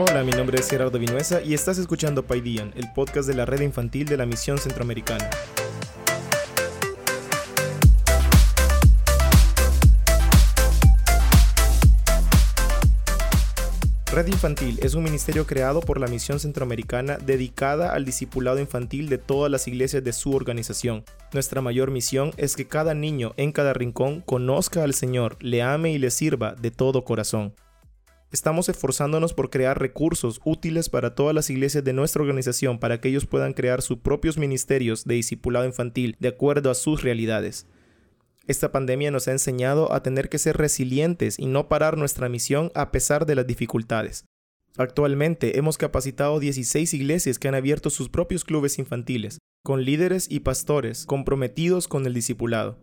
Hola, mi nombre es Gerardo Vinuesa y estás escuchando Paidian, el podcast de la red infantil de la Misión Centroamericana. Red Infantil es un ministerio creado por la Misión Centroamericana dedicada al discipulado infantil de todas las iglesias de su organización. Nuestra mayor misión es que cada niño en cada rincón conozca al Señor, le ame y le sirva de todo corazón. Estamos esforzándonos por crear recursos útiles para todas las iglesias de nuestra organización para que ellos puedan crear sus propios ministerios de discipulado infantil de acuerdo a sus realidades. Esta pandemia nos ha enseñado a tener que ser resilientes y no parar nuestra misión a pesar de las dificultades. Actualmente hemos capacitado 16 iglesias que han abierto sus propios clubes infantiles, con líderes y pastores comprometidos con el discipulado.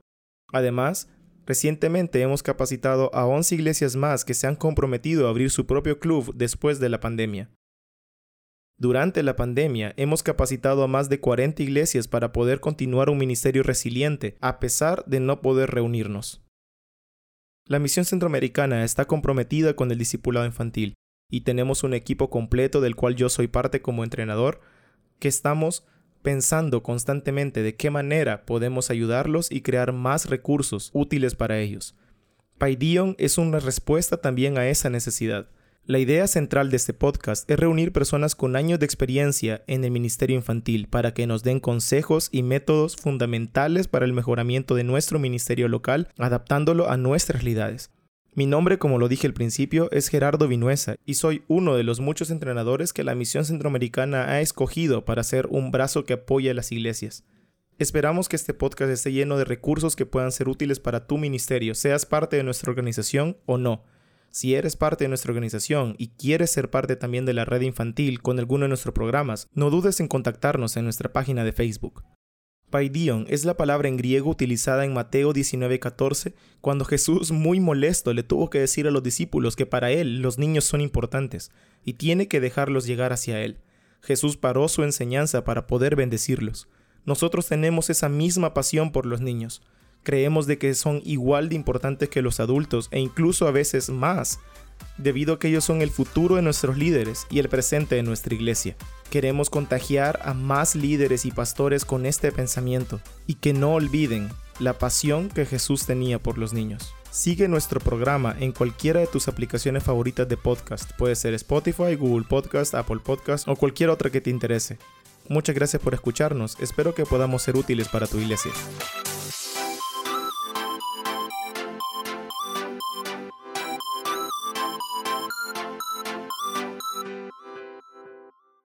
Además, recientemente hemos capacitado a 11 iglesias más que se han comprometido a abrir su propio club después de la pandemia. Durante la pandemia hemos capacitado a más de 40 iglesias para poder continuar un ministerio resiliente a pesar de no poder reunirnos. La misión centroamericana está comprometida con el discipulado infantil y tenemos un equipo completo del cual yo soy parte como entrenador que estamos pensando constantemente de qué manera podemos ayudarlos y crear más recursos útiles para ellos. Paidion es una respuesta también a esa necesidad. La idea central de este podcast es reunir personas con años de experiencia en el Ministerio Infantil para que nos den consejos y métodos fundamentales para el mejoramiento de nuestro ministerio local, adaptándolo a nuestras realidades. Mi nombre, como lo dije al principio, es Gerardo Vinuesa y soy uno de los muchos entrenadores que la Misión Centroamericana ha escogido para ser un brazo que apoya a las iglesias. Esperamos que este podcast esté lleno de recursos que puedan ser útiles para tu ministerio, seas parte de nuestra organización o no. Si eres parte de nuestra organización y quieres ser parte también de la red infantil con alguno de nuestros programas, no dudes en contactarnos en nuestra página de Facebook. Paidion es la palabra en griego utilizada en Mateo 19:14 cuando Jesús muy molesto le tuvo que decir a los discípulos que para él los niños son importantes y tiene que dejarlos llegar hacia él. Jesús paró su enseñanza para poder bendecirlos. Nosotros tenemos esa misma pasión por los niños creemos de que son igual de importantes que los adultos e incluso a veces más, debido a que ellos son el futuro de nuestros líderes y el presente de nuestra iglesia. Queremos contagiar a más líderes y pastores con este pensamiento y que no olviden la pasión que Jesús tenía por los niños. Sigue nuestro programa en cualquiera de tus aplicaciones favoritas de podcast. Puede ser Spotify, Google Podcast, Apple Podcast o cualquier otra que te interese. Muchas gracias por escucharnos. Espero que podamos ser útiles para tu iglesia.